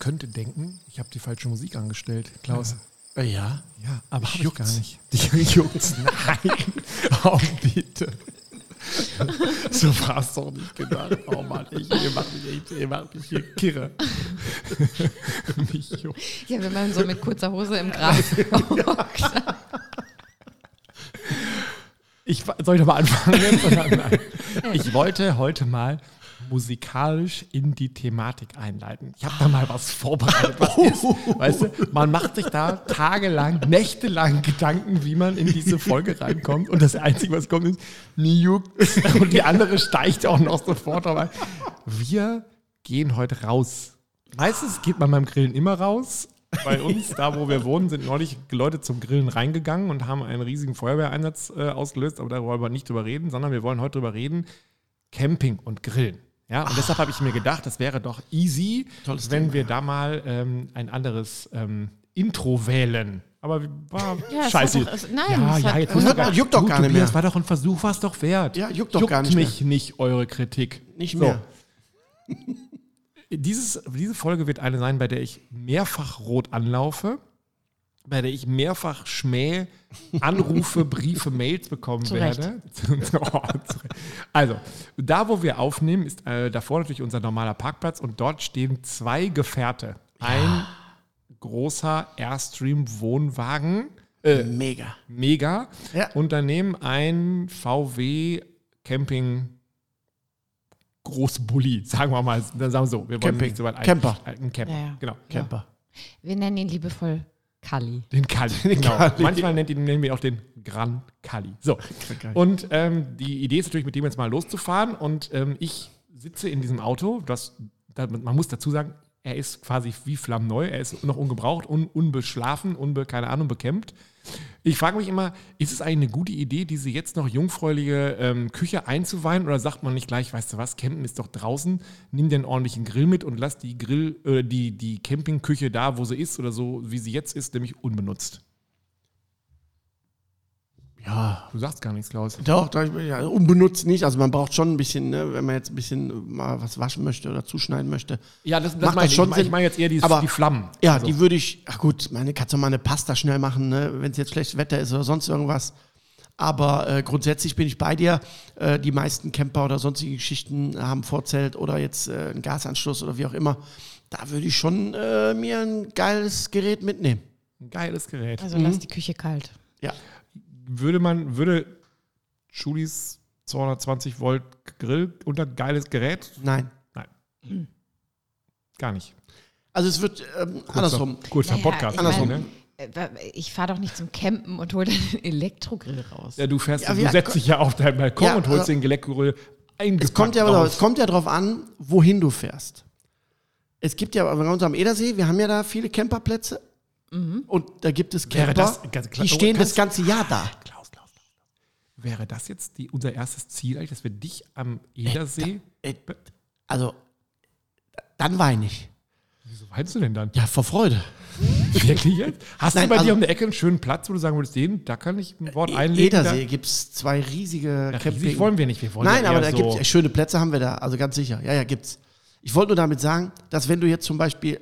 könnte denken, ich habe die falsche Musik angestellt, Klaus. Äh, ja. Ja, aber ich juckt gar juckt's. nicht. Dich juckt's. Nein. Oh, bitte. So war es doch nicht gedacht. Oh Mann, ich, ihr macht mich echt, ihr macht mich hier kirre. mich juckt. Ja, wenn man so mit kurzer Hose im Gras. Ich, soll ich nochmal anfangen? Nein. Ich wollte heute mal musikalisch in die Thematik einleiten. Ich habe da mal was vorbereitet. Was ist, weißt du, man macht sich da tagelang, nächtelang Gedanken, wie man in diese Folge reinkommt. Und das Einzige, was kommt, ist Niuk. Und die andere steigt auch noch sofort dabei. Wir gehen heute raus. Meistens geht man beim Grillen immer raus. Bei uns, da wo wir wohnen, sind neulich Leute zum Grillen reingegangen und haben einen riesigen Feuerwehreinsatz äh, ausgelöst. Aber darüber wollen wir nicht drüber reden, sondern wir wollen heute drüber reden, Camping und Grillen. Ja, und deshalb habe ich mir gedacht, das wäre doch easy, Tolles wenn Thema, wir ja. da mal ähm, ein anderes ähm, Intro wählen. Aber war Ja, scheiße. doch- es- nein, ja, ja, jetzt hat- gar- juckt doch gar nicht mehr. war doch ein Versuch, war es doch wert. Ja, juckt doch gar nicht mich nicht eure Kritik. Nicht So. mehr. Dieses, diese Folge wird eine sein, bei der ich mehrfach rot anlaufe, bei der ich mehrfach Schmäh, Anrufe, Briefe, Mails bekommen werde. Oh, also, da wo wir aufnehmen, ist äh, davor natürlich unser normaler Parkplatz und dort stehen zwei Gefährte. Ein großer Airstream-Wohnwagen, äh, Mega. mega, Ja. und daneben ein VW Camping Großbully, sagen wir mal, dann sagen wir so. Wir wollen Camping. nicht so weit ein- Camper. Ein Camper, ja. genau. Camper. Wir nennen ihn liebevoll Kali. Den Kali. Genau. Kali. Manchmal nennt ihn, nennen wir auch den Gran Kali. So. Und ähm, die Idee ist natürlich, mit dem jetzt mal loszufahren. Und ähm, ich sitze in diesem Auto. Das, da, man muss dazu sagen, er ist quasi wie flammneu. Er ist noch ungebraucht, un, unbeschlafen, unbe, keine Ahnung, bekämpft. Ich frage mich immer, ist es eigentlich eine gute Idee, diese jetzt noch jungfräuliche ähm, Küche einzuweihen? Oder sagt man nicht gleich, weißt du was, Campen ist doch draußen, nimm dir einen ordentlichen Grill mit und lass die Grill, äh, die, die Campingküche da, wo sie ist oder so, wie sie jetzt ist, nämlich unbenutzt. Ja. Du sagst gar nichts, Klaus. Doch, doch, ja, unbenutzt nicht. Also man braucht schon ein bisschen, ne, wenn man jetzt ein bisschen mal was waschen möchte oder zuschneiden möchte. Ja, das, das Macht meine das ich. schon Ich meine- ich Sinn? meine jetzt eher die, Aber- die Flammen. Ja, Also, die würde ich, ach gut, meine, kannst du mal eine Pasta schnell machen, ne, wenn es jetzt schlechtes Wetter ist oder sonst irgendwas. Aber äh, grundsätzlich bin ich bei dir. Äh, die meisten Camper oder sonstige Geschichten haben Vorzelt oder jetzt äh, einen Gasanschluss oder wie auch immer. Da würde ich schon äh, mir ein geiles Gerät mitnehmen. ein geiles Gerät. Also lass die Küche kalt. Ja. Würde man, würde Schulis 220 Volt Grill unter geiles Gerät? Nein. Nein. Gar nicht. Also es wird ähm, andersrum. Kurzer Naja, Podcast. ich andersrum, mein-? Äh, Ich fahre doch nicht zum Campen und hole den Elektrogrill raus. Ja, du fährst, Ja, du wir- setzt dich ja auf deinen Balkon Ja, und holst also- den Elektrogrill eingepackt Es kommt, ja, raus. es kommt ja darauf an, wohin du fährst. Es gibt ja bei uns am Edersee, wir haben ja da viele Camperplätze. Und da gibt es Camper, das- die stehen das ganze Jahr da. Klaus, Klaus, Klaus. Wäre das jetzt die, unser erstes Ziel, eigentlich, dass wir dich am Edersee. Äh, Also, dann weine ich. Wieso weinst du denn dann? Ja, vor Freude. Wirklich jetzt? Hast Nein, du bei also- dir um der Ecke einen schönen Platz, wo du sagen würdest, den, da kann ich ein Wort E- einlegen? Edersee gibt es zwei riesige Da, Camping. wollen wir nicht. Wir wollen Nein, ja aber da so, gibt es schöne Plätze, haben wir da, also ganz sicher. Ja, ja, gibt's. Ich wollte nur damit sagen, dass wenn du jetzt zum Beispiel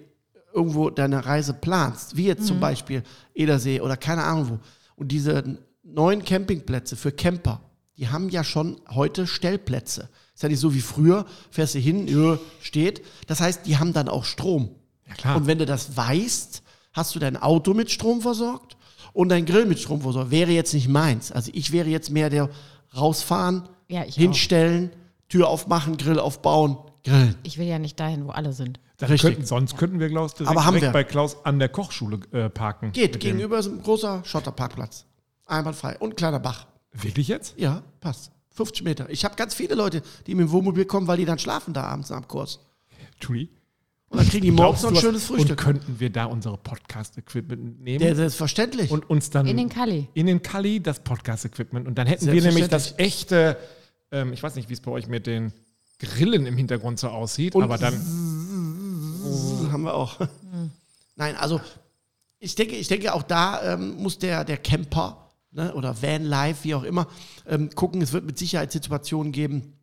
irgendwo deine Reise planst, wie jetzt zum Beispiel Edersee oder keine Ahnung wo, und diese neuen Campingplätze für Camper, die haben ja schon heute Stellplätze. Ist ja nicht so wie früher, fährst du hin, ja, steht. Das heißt, die haben dann auch Strom. Ja, klar. Und wenn du das weißt, hast du dein Auto mit Strom versorgt und dein Grill mit Strom versorgt. Wäre jetzt nicht meins. Also ich wäre jetzt mehr der rausfahren, Ja, hinstellen, Tür aufmachen, Grill aufbauen, grillen. Ich will ja nicht dahin, wo alle sind. Richtig. könnten, sonst könnten wir, Klaus, direkt, Aber haben direkt wir. bei Klaus an der Kochschule äh, parken. Geht, gegenüber ist ein großer Schotterparkplatz. Einwandfrei. Und ein kleiner Bach. Wirklich jetzt? Ja, passt. 50 Meter. Ich habe ganz viele Leute, die mit dem Wohnmobil kommen, weil die dann schlafen da abends am Kurs. Tui. Und dann kriegen die morgens Glaubst noch ein schönes Und Frühstück. könnten wir da unsere Podcast-Equipment nehmen Der, selbstverständlich. und uns dann In den Kali. in den Kali das Podcast-Equipment und dann hätten wir nämlich das echte, ähm, ich weiß nicht, wie es bei euch mit den Grillen im Hintergrund so aussieht, Und aber dann haben wir auch. Nein, also ich denke, ich denke auch da ähm, muss der, der Camper ne, oder Van Life, wie auch immer, ähm, gucken. Es wird mit Sicherheit Situationen geben,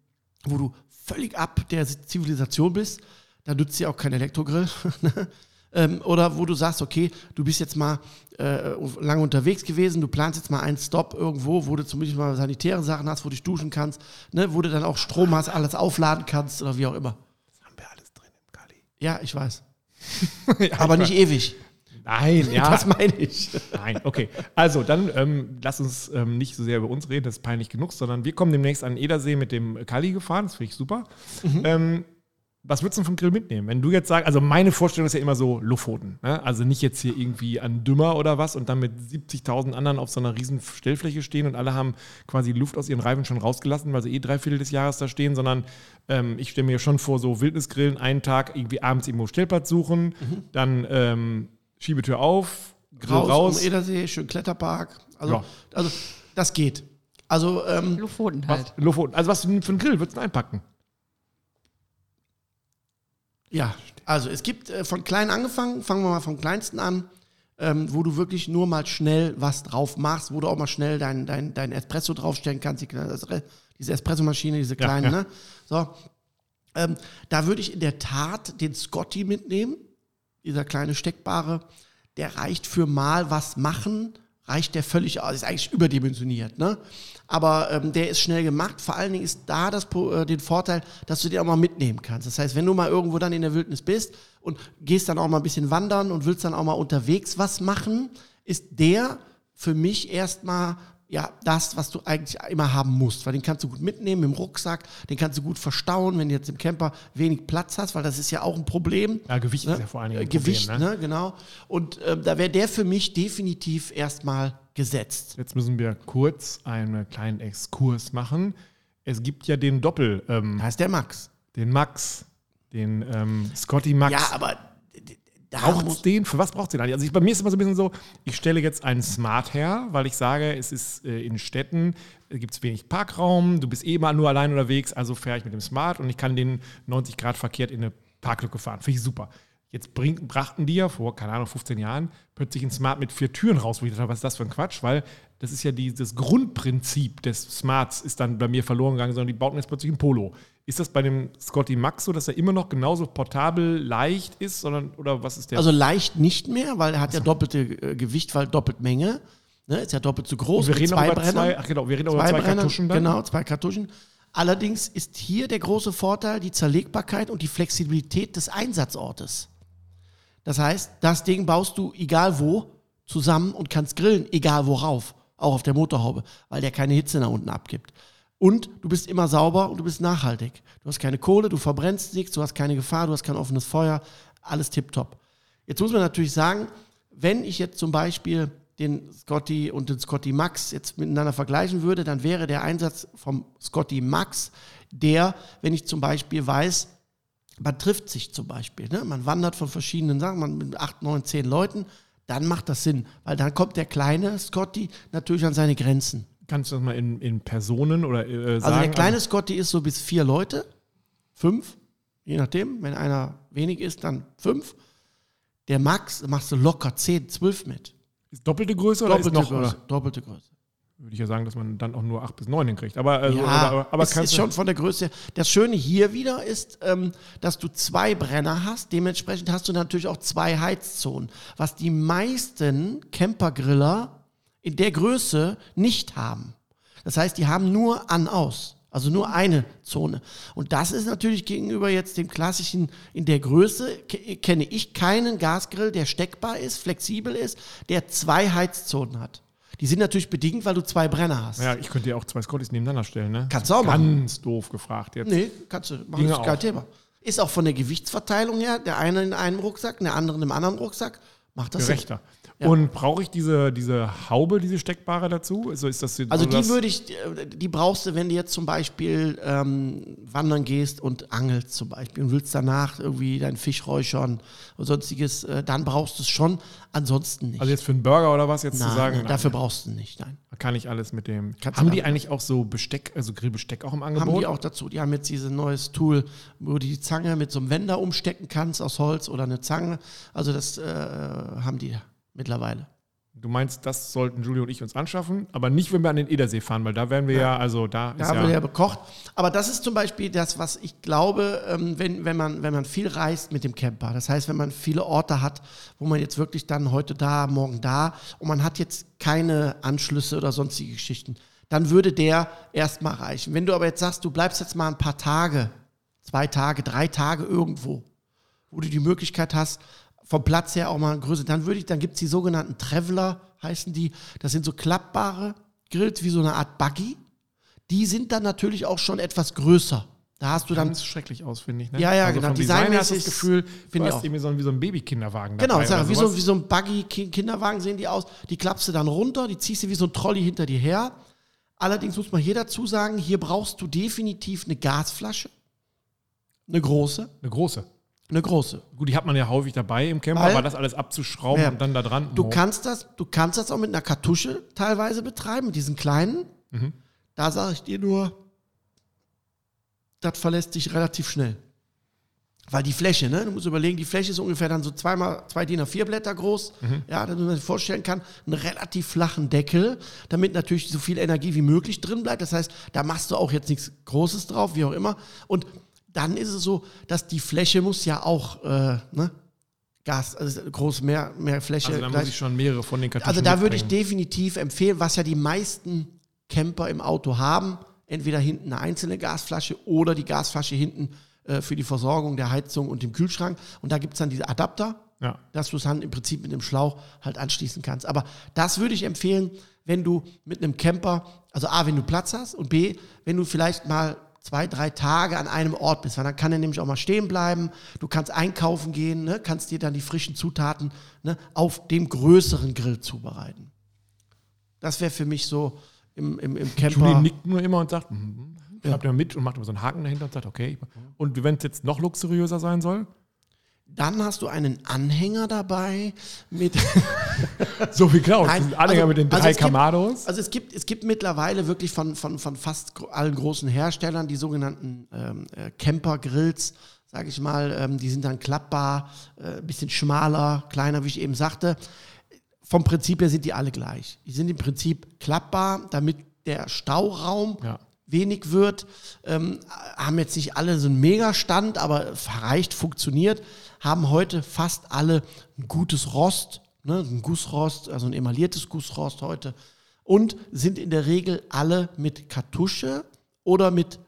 wo du völlig ab der Zivilisation bist. da nutzt ja auch kein Elektrogrill. ne? ähm, oder wo du sagst, okay, du bist jetzt mal äh, lange unterwegs gewesen, du planst jetzt mal einen Stop irgendwo, wo du zumindest mal sanitäre Sachen hast, wo du dich duschen kannst, ne? wo du dann auch Strom hast, alles aufladen kannst oder wie auch immer. Das haben wir alles drin im Kali. Ja, ich weiß. Aber nicht ewig. Nein, ja. Das meine ich. Nein, okay. Also, dann ähm, lass uns ähm, nicht so sehr über uns reden, das ist peinlich genug, sondern wir kommen demnächst an Edersee mit dem Kali gefahren, das finde ich super. Ähm, was würdest du denn vom Grill mitnehmen? Wenn du jetzt sagst, also meine Vorstellung ist ja immer so Lofoten. Ne? Also nicht jetzt hier irgendwie an Dümmer oder was und dann mit 70.000 anderen auf so einer riesen Stellfläche stehen und alle haben quasi die Luft aus ihren Reifen schon rausgelassen, weil sie eh drei Viertel des Jahres da stehen, sondern ähm, ich stelle mir schon vor, so Wildnisgrillen, einen Tag irgendwie abends irgendwo Stellplatz suchen, dann ähm, Schiebetür auf, Grill raus, raus. um Edersee, schön Kletterpark. Also, Ja. also das geht. Also, ähm, Lofoten was, halt. Lofoten. Also was für ein für einen Grill würdest du denn einpacken? Ja, also es gibt äh, von klein angefangen, fangen wir mal vom kleinsten an, ähm, wo du wirklich nur mal schnell was drauf machst, wo du auch mal schnell dein, dein, dein Espresso draufstellen kannst, die, kleine- diese Espressomaschine, diese Ja, kleinen, ja. ne? So. Ähm, da würde ich in der Tat den Scotty mitnehmen, dieser kleine steckbare, der reicht für mal was machen, reicht der völlig aus, ist eigentlich überdimensioniert, ne? Aber ähm, der ist schnell gemacht. Vor allen Dingen ist da das, äh, den Vorteil, dass du den auch mal mitnehmen kannst. Das heißt, wenn du mal irgendwo dann in der Wildnis bist und gehst dann auch mal ein bisschen wandern und willst dann auch mal unterwegs was machen, ist der für mich erstmal ja, das, was du eigentlich immer haben musst, weil den kannst du gut mitnehmen im Rucksack, den kannst du gut verstauen, wenn du jetzt im Camper wenig Platz hast, weil das ist ja auch ein Problem. Ja, Gewicht ist ja vor allen Dingen Äh, ein Problem, Gewicht, ne? ne? genau. Und ähm, da wäre der für mich definitiv erstmal gesetzt. Jetzt müssen wir kurz einen kleinen Exkurs machen. Es gibt ja den Doppel, ähm, ist der Max. den Max, den ähm, Scotty Max. Ja, aber d- d- da Braucht muss, es den? Für was braucht es den eigentlich? Also ich, bei mir ist es immer so ein bisschen so, ich stelle jetzt einen Smart her, weil ich sage, es ist äh, in Städten, gibt es wenig Parkraum, du bist eh mal nur allein unterwegs, also fahre ich mit dem Smart und ich kann den 90 Grad verkehrt in eine Parklücke fahren. Finde ich super. Jetzt bring, brachten die ja vor, keine Ahnung, 15 Jahren plötzlich ein Smart mit vier Türen raus, wo ich dachte, was ist das für ein Quatsch? Weil das ist ja dieses Grundprinzip des Smarts ist dann bei mir verloren gegangen, sondern die bauten jetzt plötzlich ein Polo. Ist das bei dem Scotty Max so, dass er immer noch genauso portabel, leicht ist, sondern, oder was ist der? also leicht nicht mehr, weil er hat ja doppelte äh, Gewicht, weil doppelt Menge. Ne, ist ja doppelt so groß. wir mit reden auch über zwei, ach genau, wir reden auch über Zwei zwei Brenner, Kartuschen dann. Genau, zwei Kartuschen. Allerdings ist hier der große Vorteil die Zerlegbarkeit und die Flexibilität des Einsatzortes. Das heißt, das Ding baust du egal wo zusammen und kannst grillen, egal worauf, auch auf der Motorhaube, weil der keine Hitze nach unten abgibt. Und du bist immer sauber und du bist nachhaltig. Du hast keine Kohle, du verbrennst nichts, du hast keine Gefahr, du hast kein offenes Feuer, alles tipptopp. Jetzt muss man natürlich sagen, wenn ich jetzt zum Beispiel den Scotty und den Scotty Max jetzt miteinander vergleichen würde, dann wäre der Einsatz vom Scotty Max der, wenn ich zum Beispiel weiß, man trifft sich zum Beispiel, ne? man wandert von verschiedenen Sachen, man mit acht, neun, zehn Leuten, dann macht das Sinn, weil dann kommt der kleine Scotty natürlich an seine Grenzen. Kannst du das mal in, in Personen oder äh, sagen? Also der kleine Scotty ist so bis vier Leute, fünf, je nachdem. Wenn einer wenig ist, dann fünf. Der Max machst du locker zehn, zwölf mit. ist doppelte Größe oder Doppelte ist noch, Größe. oder? Doppelte Größe. Würde ich ja sagen, dass man dann auch nur acht bis neun hinkriegt. Aber, also, Ja, aber, aber es ist schon von der Größe. Das Schöne hier wieder ist, ähm, dass du zwei Brenner hast. Dementsprechend hast du natürlich auch zwei Heizzonen, was die meisten Campergriller in der Größe nicht haben. Das heißt, die haben nur an-aus. Also nur eine Zone. Und das ist natürlich gegenüber jetzt dem klassischen in der Größe, ke- kenne ich keinen Gasgrill, der steckbar ist, flexibel ist, der zwei Heizzonen hat. Die sind natürlich bedingt, weil du zwei Brenner hast. Ja, ich könnte ja auch zwei Scottys nebeneinander stellen, ne? Kannst du auch machen. Ganz doof gefragt jetzt. Nee, kannst du machen. Ist kein auch. Thema. Ist auch von der Gewichtsverteilung her, der eine in einem Rucksack, der andere in einem anderen Rucksack. Macht das. Gerechter. Und brauche ich diese, diese Haube, diese steckbare dazu? Also ist das Also so die würde ich, äh, die brauchst du, wenn du jetzt zum Beispiel ähm, wandern gehst und angelst zum Beispiel und willst danach irgendwie deinen Fisch räuchern oder sonstiges, äh, dann brauchst du es schon, ansonsten nicht. Also jetzt für einen Burger oder was jetzt nein, zu sagen? nein, dafür brauchst du nicht, nein. kann ich alles mit dem. Kannst haben die eigentlich auch so Besteck, also Grillbesteck auch im Angebot? Haben die auch dazu. Die haben jetzt dieses neues Tool, wo du die Zange mit so einem Wender umstecken kannst aus Holz oder eine Zange. Also das äh, haben die mittlerweile. Du meinst, das sollten Julio und ich uns anschaffen, aber nicht, wenn wir an den Edersee fahren, weil da werden wir ja, also da Da ist haben ja, wir ja bekocht. Aber das ist zum Beispiel das, was ich glaube, ähm, wenn, wenn, man, wenn man viel reist mit dem Camper. Das heißt, wenn man viele Orte hat, wo man jetzt wirklich dann heute da, morgen da und man hat jetzt keine Anschlüsse oder sonstige Geschichten, dann würde der erstmal reichen. Wenn du aber jetzt sagst, du bleibst jetzt mal ein paar Tage, zwei Tage, drei Tage irgendwo, wo du die Möglichkeit hast, vom Platz her auch mal größer, dann würde ich, dann gibt es die sogenannten Traveler, heißen die. Das sind so klappbare Grills wie so eine Art Buggy. Die sind dann natürlich auch schon etwas größer. Da hast du dann ganz schrecklich aus, finde ich. Ne? Ja, ja, also genau. Design hast du das Gefühl, finde ich auch. irgendwie so, wie so ein Babykinderwagen Genau, ich sage, wie, so, wie so ein Buggy, Ki- Kinderwagen sehen die aus. Die klappst du dann runter, die ziehst du wie so ein Trolley hinter dir her. Allerdings muss man hier dazu sagen, hier brauchst du definitiv eine Gasflasche. Eine große. Eine große. Eine große. Gut, die hat man ja häufig dabei im Camper, Weil- aber das alles abzuschrauben Ja. und dann da dran. Du oh. kannst das, du kannst das auch mit einer Kartusche teilweise betreiben, mit diesen kleinen. Mhm. Da sage ich dir nur, das verlässt sich relativ schnell. Weil die Fläche, ne? Du musst überlegen, die Fläche ist ungefähr dann so zweimal, zwei DIN A4 Blätter groß. Mhm. Ja, damit man sich vorstellen kann, einen relativ flachen Deckel, damit natürlich so viel Energie wie möglich drin bleibt. Das heißt, da machst du auch jetzt nichts Großes drauf, wie auch immer. Und dann ist es so, dass die Fläche muss ja auch, äh, ne? Gas, also groß mehr, mehr Fläche. Also da muss ich schon mehrere von den Kartuschen also da würde ich definitiv empfehlen, was ja die meisten Camper im Auto haben, entweder hinten eine einzelne Gasflasche oder die Gasflasche hinten äh, für die Versorgung der Heizung und dem Kühlschrank. Und da gibt es dann diese Adapter, Ja. dass du es dann im Prinzip mit dem Schlauch halt anschließen kannst. Aber das würde ich empfehlen, wenn du mit einem Camper, also A, wenn du Platz hast und B, wenn du vielleicht mal zwei, drei Tage an einem Ort bist, weil dann kann er nämlich auch mal stehen bleiben, du kannst einkaufen gehen, ne, kannst dir dann die frischen Zutaten ne, auf dem größeren Grill zubereiten. Das wäre für mich so im, im, im Julie Camper. nickt nur immer und sagt, mhm. schreibt immer mit und macht immer so einen Haken dahinter und sagt, okay. Und wenn es jetzt noch luxuriöser sein soll? Dann hast du einen Anhänger dabei mit So wie Klaus, Nein, Anhänger also- mit den also drei es gibt- Kamados. Also es gibt, es gibt mittlerweile wirklich von, von, von fast allen großen Herstellern die sogenannten ähm, äh, Camper-Grills, sage ich mal. Ähm, die sind dann klappbar, äh, ein bisschen schmaler, kleiner, wie ich eben sagte. Vom Prinzip her sind die alle gleich. Die sind im Prinzip klappbar, damit der Stauraum Ja. wenig wird. Ähm, haben jetzt nicht alle so einen Megastand, aber reicht, funktioniert. Haben heute fast alle ein gutes Rost, ne, ein Gussrost, also ein emailliertes Gussrost heute. Und sind in der Regel alle mit Kartusche oder mit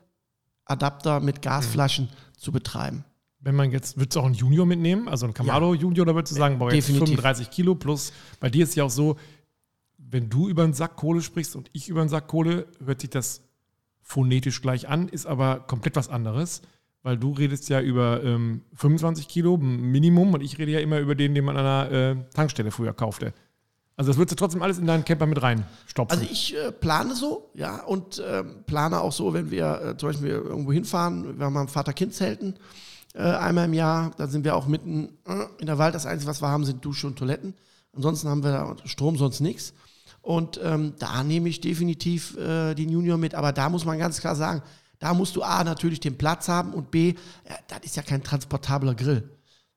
Adapter, mit Gasflaschen zu betreiben. Wenn man jetzt, würdest du auch einen Junior mitnehmen? Also einen Kamado Junior, oder würdest du sagen, boah, jetzt Definitiv. 35 Kilo plus, bei dir ist ja auch so, wenn du über einen Sack Kohle sprichst und ich über einen Sack Kohle, hört sich das phonetisch gleich an, ist aber komplett was anderes, weil du redest ja über ähm, 25 Kilo Minimum und ich rede ja immer über den, den man an einer äh, Tankstelle früher kaufte. Also das würdest du trotzdem alles in deinen Camper mit reinstopfen. Also ich äh, plane so, ja, und ähm, plane auch so, wenn wir äh, zum Beispiel irgendwo hinfahren, wir haben mal Vater-Kind-Zelten äh, einmal im Jahr, da sind wir auch mitten äh, in der Wald. Das Einzige, was wir haben, sind Dusche und Toiletten. Ansonsten haben wir da Strom, sonst nichts. Und ähm, da nehme ich definitiv äh, den Junior mit. Aber da muss man ganz klar sagen, da musst du A, natürlich den Platz haben und B, ja, das ist ja kein transportabler Grill.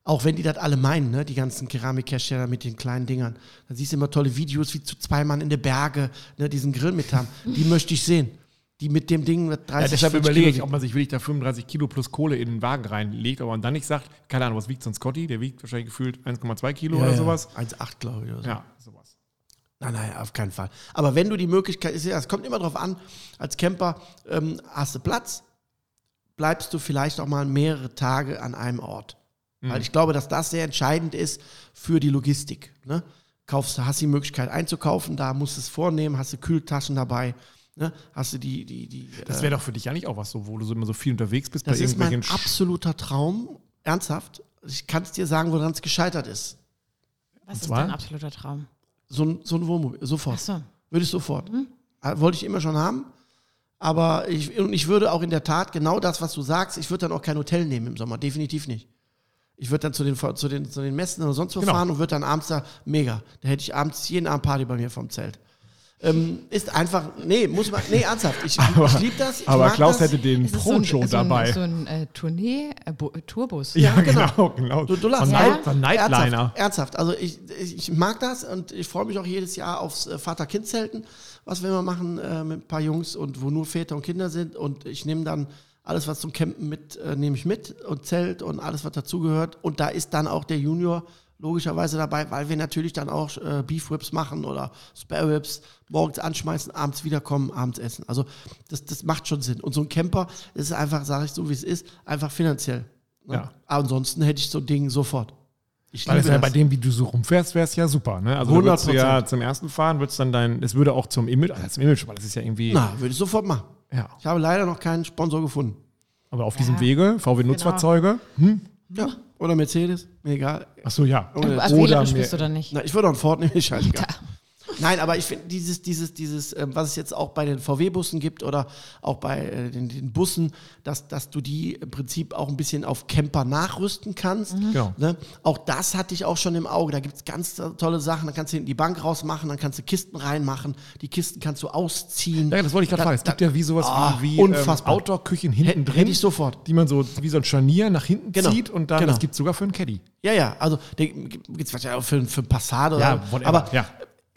Auch wenn die das alle meinen, ne? die ganzen Keramikhersteller mit den kleinen Dingern. Da siehst du immer tolle Videos, wie zu zwei Mann in der Berge ne, diesen Grill mit haben. Die möchte ich sehen. Die mit dem Ding mit 30 ja, deshalb 40 überlege ich, ob man sich wirklich da 35 Kilo plus Kohle in den Wagen reinlegt, aber man dann nicht sagt, keine Ahnung, was wiegt so ein Scotty? Der wiegt wahrscheinlich gefühlt 1,2 Kilo Ja, oder ja. sowas. 1,8 glaube ich. Oder so. Ja, sowas. Nein, nein, auf keinen Fall. Aber wenn du die Möglichkeit, ja, es kommt immer darauf an, als Camper ähm, hast du Platz, bleibst du vielleicht auch mal mehrere Tage an einem Ort. Weil ich glaube, dass das sehr entscheidend ist für die Logistik. Ne? Kaufst, du- hast die Möglichkeit einzukaufen, da musst du es vornehmen, hast du Kühltaschen dabei, ne? hast du die, die, die. Das äh, wäre doch für dich eigentlich auch was so, wo du so immer so viel unterwegs bist das ist mein absoluter Traum. Ernsthaft. Ich kann es dir sagen, woran es gescheitert ist. Was ist dein absoluter Traum? So ein, so ein Wohnmobil, sofort. So. Würde ich sofort. Äh, Wollte ich immer schon haben. Aber ich, und ich würde auch in der Tat genau das, was du sagst, ich würde dann auch kein Hotel nehmen im Sommer. Definitiv nicht. Ich würde dann zu den, zu, den, zu den Messen oder sonst wo Genau. fahren und würde dann abends da, mega. Da hätte ich abends jeden Abend Party bei mir vom Zelt. Ähm, ist einfach, nee, muss man, nee, ernsthaft. Ich, ich liebe das. Ich Aber mag Klaus das. hätte den ist so ein, Pro-Show so ein, dabei. so ein äh, Tournee, äh, Tourbus. ja, Ja, genau, genau. genau. Du, du lachst. Von Ja? Night, von Nightliner. Ernsthaft, ernsthaft. Also ich, ich, ich mag das und ich freue mich auch jedes Jahr aufs äh, Vater-Kind-Zelten, was wir immer machen äh, mit ein paar Jungs und wo nur Väter und Kinder sind. Und ich nehme dann alles, was zum Campen mit, äh, nehme ich mit und Zelt und alles, was dazugehört. Und da ist dann auch der Junior logischerweise dabei, weil wir natürlich dann auch äh, Beef Whips machen oder Spare Whips, morgens anschmeißen, abends wiederkommen, abends essen. Also das, das macht schon Sinn. Und so ein Camper das ist einfach, sage ich so wie es ist, einfach finanziell. Ne? Ja. Aber ansonsten hätte ich so ein Ding sofort. Ich Weil das liebe ja bei dem, wie du so rumfährst, wäre es ja super. Ne? Also da würdest du ja 100%. zum ersten Fahren, würdest dann dein, es würde auch zum Image, also zum Image, weil das ist ja irgendwie, Na, würde ich sofort machen. ja. Ich habe leider noch keinen Sponsor gefunden. Aber auf diesem Ja. Wege, VW-Nutzfahrzeuge, hm? Ja. Oder Mercedes, mir egal. ach so, ja. Oder- Ach, Oder mir- bist du dann nicht. Na, ich würde auch einen Ford nehmen, scheißegal. Nein, aber ich finde dieses, dieses, dieses, ähm, was es jetzt auch bei den VW-Bussen gibt oder auch bei äh, den, den Bussen, dass, dass du die im Prinzip auch ein bisschen auf Camper nachrüsten kannst. Genau. Ne? Auch das hatte ich auch schon im Auge. Da gibt es ganz tolle Sachen. Da kannst du hinten die Bank rausmachen, dann kannst du Kisten reinmachen. Die Kisten kannst du ausziehen. Ja, das wollte ich gerade fragen. Es gibt ja wie sowas Ah, wie, wie ähm. Outdoor-Küchen hinten drin. hätte ich sofort. Die man so wie so ein Scharnier nach hinten Genau. zieht und dann, Genau. das gibt es sogar für einen Caddy. Ja, ja, also gibt es wahrscheinlich auch für, für Passat oder Ja, whatever, Aber ja.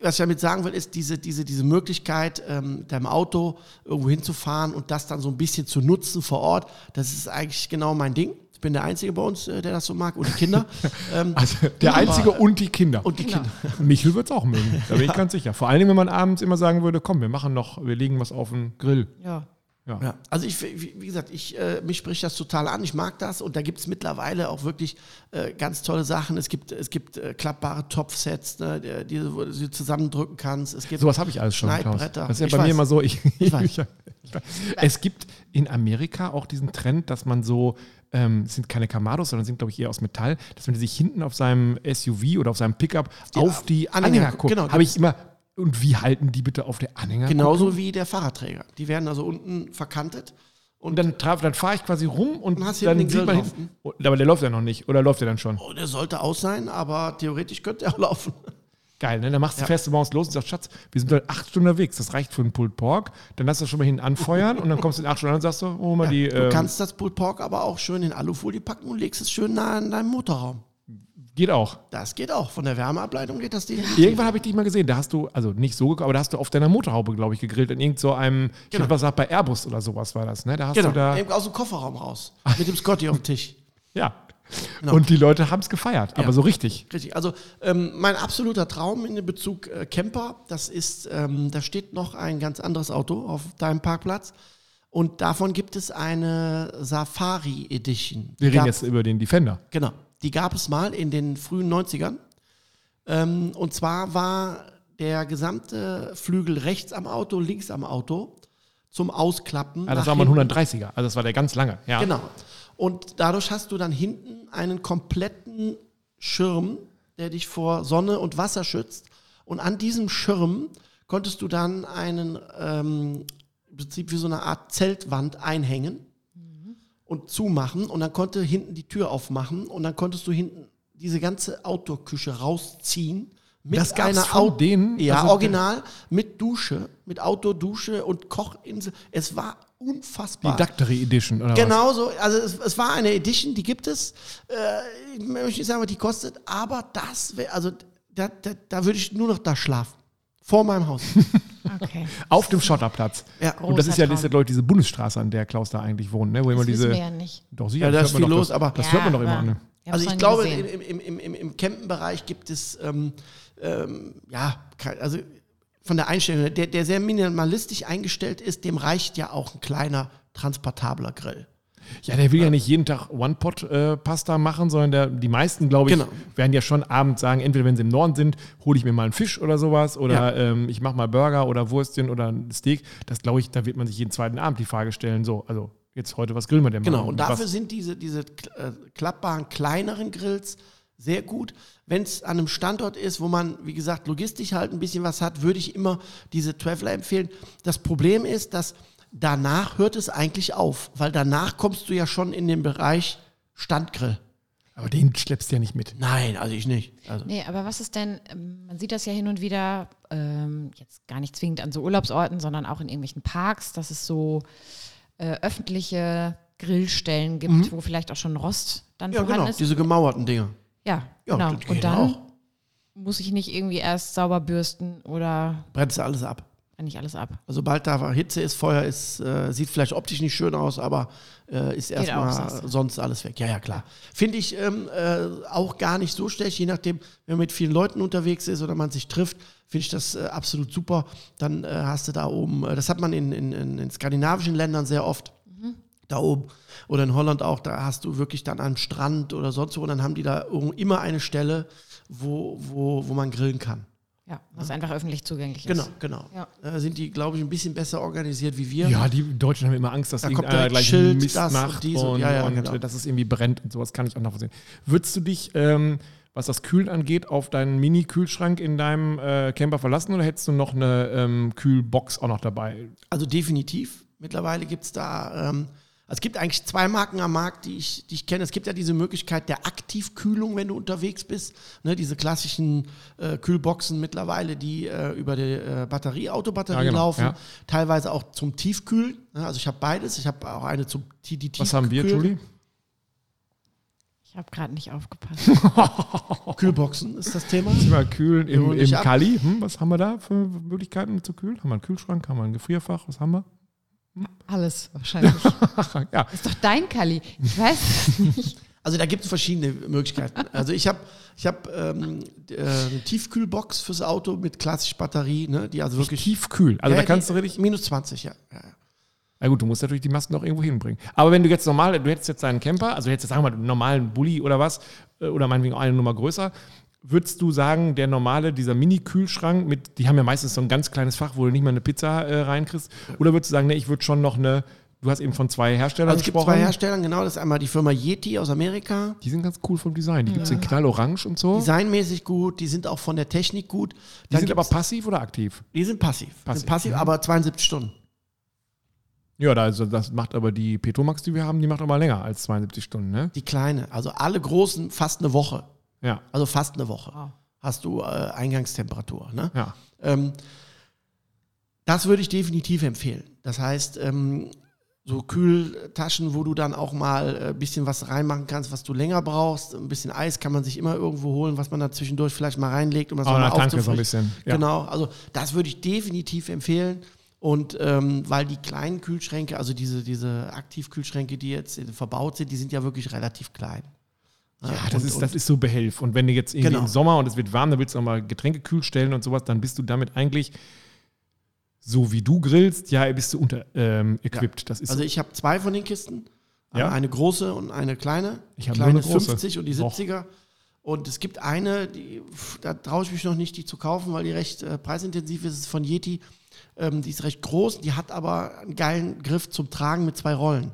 Was ich damit sagen will, ist diese, diese, diese Möglichkeit, ähm, mit deinem Auto irgendwo hinzufahren und das dann so ein bisschen zu nutzen vor Ort, das ist eigentlich genau mein Ding. Ich bin der Einzige bei uns, äh, der das so mag und die Kinder. ähm, Also der Einzige und die Kinder. und die Kinder. Michel wird es auch mögen, da bin ich ganz sicher. Vor allen Dingen, wenn man abends immer sagen würde, komm, wir machen noch, wir legen was auf den Grill. Ja. Ja. Ja, also ich, wie gesagt, ich, äh, mich spricht das total an. Ich mag das und da gibt es mittlerweile auch wirklich äh, ganz tolle Sachen. Es gibt, es gibt äh, klappbare Topfsets, ne, die, die, wo du sie zusammendrücken kannst. Es gibt Sowas habe ich alles schon. Schneidbretter. Das ist ja Ich bei mir weiß. immer so. Ich, Ich weiß. es gibt in Amerika auch diesen Trend, dass man so, ähm, es sind keine Kamados, sondern sind, glaube ich, eher aus Metall, dass man sich hinten auf seinem SUV oder auf seinem Pickup auf die Anhänger Anhänger guckt. genau, habe ich immer. Und wie halten die bitte auf der Anhänger? genauso wie der Fahrradträger. Die werden also unten verkantet. Und dann, traf- dann fahre ich quasi rum und Und dann den sieht man hinten. Oh, Aber der läuft ja noch nicht. Oder läuft der dann schon? Oh, der sollte aus sein, aber theoretisch könnte er auch laufen. Geil, ne? Dann machst du Ja. du morgens los und sagst, Schatz, wir sind heute acht Stunden unterwegs. Das reicht für einen Pulled Pork. Dann lass das schon mal hinten anfeuern und dann kommst du in acht Stunden an und sagst so, oh mal die. Du ähm, kannst das Pulled Pork aber auch schön in Alufolie packen und legst es schön nah an deinem Motorraum. Geht auch. Das geht auch. Von der Wärmeableitung geht das Ding. Irgendwann habe ich dich mal gesehen, da hast du, also nicht so, aber da hast du auf deiner Motorhaube, glaube ich, gegrillt. In irgend so einem, ich Genau. hätte was gesagt, bei Airbus oder sowas war das, ne? Da hast Genau, du da. aus dem Kofferraum raus. Mit dem Scotty auf dem Tisch. Ja. Genau. Und die Leute haben es gefeiert, aber Ja. so richtig. Richtig. Also ähm, mein absoluter Traum in Bezug äh, Camper, das ist, ähm, da steht noch ein ganz anderes Auto auf deinem Parkplatz. Und davon gibt es eine Safari Edition. Wir reden jetzt über den Defender. Genau. Die gab es mal in den frühen 90ern. Ähm, und zwar war der gesamte Flügel rechts am Auto, links am Auto zum Ausklappen. Ah, das war mal ein hinten. 130er, also das war der ganz lange. Ja. Genau. Und dadurch hast du dann hinten einen kompletten Schirm, der dich vor Sonne und Wasser schützt. Und an diesem Schirm konntest du dann einen, ähm, im Prinzip wie so eine Art Zeltwand einhängen und zumachen. Und dann konnte hinten die Tür aufmachen und dann konntest du hinten diese ganze Outdoor-Küche rausziehen. Mit Das gab's einer von Out- denen? Ja, Also- original, mit Dusche, mit Outdoor-Dusche und Kochinsel. Es war Die unfassbar. Ductory Edition, oder was? Genau so, also es, es war eine Edition, die gibt es. Äh, ich möchte nicht sagen, was die kostet, aber das wäre, also da, da, da würde ich nur noch da schlafen. Vor meinem Haus. Okay. Auf dem Schotterplatz. Ja. Und das ist ja, glaube ich, diese Bundesstraße, an der Klaus da eigentlich wohnt, ne? Wo immer Das diese. wissen wir ja nicht. Doch, sicher. Ja, da das ist hört man viel doch, los, das, aber- Das hört man doch immer, ne? Also ich glaube, im, im, im, im, im Campenbereich gibt es, ähm, ähm, ja, also von der Einstellung, der, der sehr minimalistisch eingestellt ist, dem reicht ja auch ein kleiner, transportabler Grill. Ja, der will ja nicht jeden Tag One-Pot-Pasta machen, sondern der, die meisten, glaube ich, Genau. werden ja schon abends sagen, entweder wenn sie im Norden sind, hole ich mir mal einen Fisch oder sowas oder ähm, ich mache mal Burger oder Würstchen oder ein Steak. Das glaube ich, da wird man sich jeden zweiten Abend die Frage stellen, so, also jetzt heute, was grillen wir denn mal? Genau, und dafür was, sind diese, diese äh, klappbaren, kleineren Grills sehr gut. Wenn es an einem Standort ist, wo man, wie gesagt, logistisch halt ein bisschen was hat, würde ich immer diese Traveler empfehlen. Das Problem ist, dass danach hört es eigentlich auf, weil danach kommst du ja schon in den Bereich Standgrill. Aber den schleppst du ja nicht mit. Nein, also ich nicht. Also, Nee, aber was ist denn, ähm, man sieht das ja hin und wieder ähm, jetzt gar nicht zwingend an so Urlaubsorten, sondern auch in irgendwelchen Parks, dass es so äh, öffentliche Grillstellen gibt, wo vielleicht auch schon Rost dann Mhm. Ja, vorhanden genau, ist. diese gemauerten Dinger. Ja, Ja, genau. Und dann auch. muss ich nicht irgendwie erst sauber bürsten oder Brennst du alles ab. Nicht alles ab. Also sobald da Hitze ist, Feuer ist, äh, sieht vielleicht optisch nicht schön aus, aber äh, ist erstmal sonst alles weg. Ja, ja, klar. Finde ich ähm, äh, auch gar nicht so schlecht, je nachdem, wenn man mit vielen Leuten unterwegs ist oder man sich trifft, finde ich das äh, absolut super. Dann äh, hast du da oben, äh, das hat man in, in, in, in skandinavischen Ländern sehr oft. Da oben oder in Holland auch, da hast du wirklich dann einen Strand oder sonst wo und dann haben die da immer eine Stelle, wo, wo, wo man grillen kann. Ja, was einfach öffentlich zugänglich Genau, ist. genau. Ja. Da sind die, glaube ich, ein bisschen besser organisiert wie wir. Ja, die Deutschen haben immer Angst, dass Da kommt direkt gleich Schild, Mist das und macht dies und- und, ja, ja, und genau. äh, dass es irgendwie brennt und sowas kann ich auch nachvollziehen. Würdest du dich, ähm, was das Kühlen angeht, auf deinen Mini-Kühlschrank in deinem äh, Camper verlassen oder hättest du noch eine ähm, Kühlbox auch noch dabei? Also definitiv. Mittlerweile gibt es da, ähm, es gibt eigentlich zwei Marken am Markt, die ich, die ich kenne. Es gibt ja diese Möglichkeit der Aktivkühlung, wenn du unterwegs bist. Ne, diese klassischen äh, Kühlboxen mittlerweile, die äh, über die äh, Batterie, Autobatterie Ja, genau, laufen. ja. Teilweise auch zum Tiefkühlen. Ne, also ich habe beides. Ich habe auch eine zum die, die Was haben wir, Julie? Ich habe gerade nicht aufgepasst. Kühlboxen ist das Thema. Thema Kühlen im, im. Kali. Hm, was haben wir da für Möglichkeiten zu kühlen? Haben wir einen Kühlschrank, haben wir ein Gefrierfach? Was haben wir? Alles wahrscheinlich. ja, ist doch dein Kali. Ich weiß es nicht. Also da gibt es verschiedene Möglichkeiten. Also ich habe ich hab, ähm, äh, eine Tiefkühlbox fürs Auto mit klassisch Batterie, ne, die also wirklich tiefkühl. Also Ja, da kannst die- du richtig. Minus 20, ja. ja. ja. Na gut, du musst natürlich die Masken auch irgendwo hinbringen. Aber wenn du jetzt normal, du hättest jetzt deinen Camper, also hättest jetzt, sagen wir mal, einen normalen Bulli oder was, äh, oder meinetwegen auch eine Nummer größer, würdest du sagen, der normale, dieser Mini-Kühlschrank mit, die haben ja meistens so ein ganz kleines Fach, wo du nicht mal eine Pizza äh, reinkriegst, oder würdest du sagen, nee, ich würde schon noch eine, du hast eben von zwei Herstellern Also es gibt gesprochen. zwei Hersteller, genau. Das ist einmal die Firma Yeti aus Amerika. Die sind ganz cool vom Design. Die gibt es in knallorange und so. Designmäßig gut, die sind auch von der Technik gut. die Dann sind aber passiv oder aktiv? die sind passiv. Passiv, Sind passiv, mhm. aber 72 Stunden. Ja, also das macht aber die Petromax, die wir haben, die macht aber länger als 72 Stunden, ne? Die kleine. Also alle großen fast eine Woche. Ja, Also fast eine Woche. Wow. Hast du äh, Eingangstemperatur. Ne? ja. Ähm, das würde ich definitiv empfehlen. Das heißt, ähm, so Kühltaschen, wo du dann auch mal ein bisschen was reinmachen kannst, was du länger brauchst. Ein bisschen Eis kann man sich immer irgendwo holen, was man da zwischendurch vielleicht mal reinlegt, um das Aber nochmal eine Tanke so ein aufzufrischen. bisschen. Ja. Genau, also das würde ich definitiv empfehlen. Und ähm, weil die kleinen Kühlschränke, also diese, diese Aktivkühlschränke, die jetzt verbaut sind, die sind ja wirklich relativ klein. Ja, das, und, ist, das ist so behelf. Und wenn du jetzt irgendwie Genau. im Sommer und es wird warm, dann willst du nochmal Getränke kühl stellen und sowas, dann bist du damit eigentlich, so wie du grillst, ja, bist du unter ähm, equipped. Das ist Also ich habe zwei von den Kisten. Ja. Eine große und eine kleine. Ich hab Die kleine nur eine große. 50 und die Och. 70er. Und es gibt eine, die, da traue ich mich noch nicht, die zu kaufen, weil die recht äh, preisintensiv ist. Es ist von Yeti. Ähm, die ist recht groß, die hat aber einen geilen Griff zum Tragen mit zwei Rollen.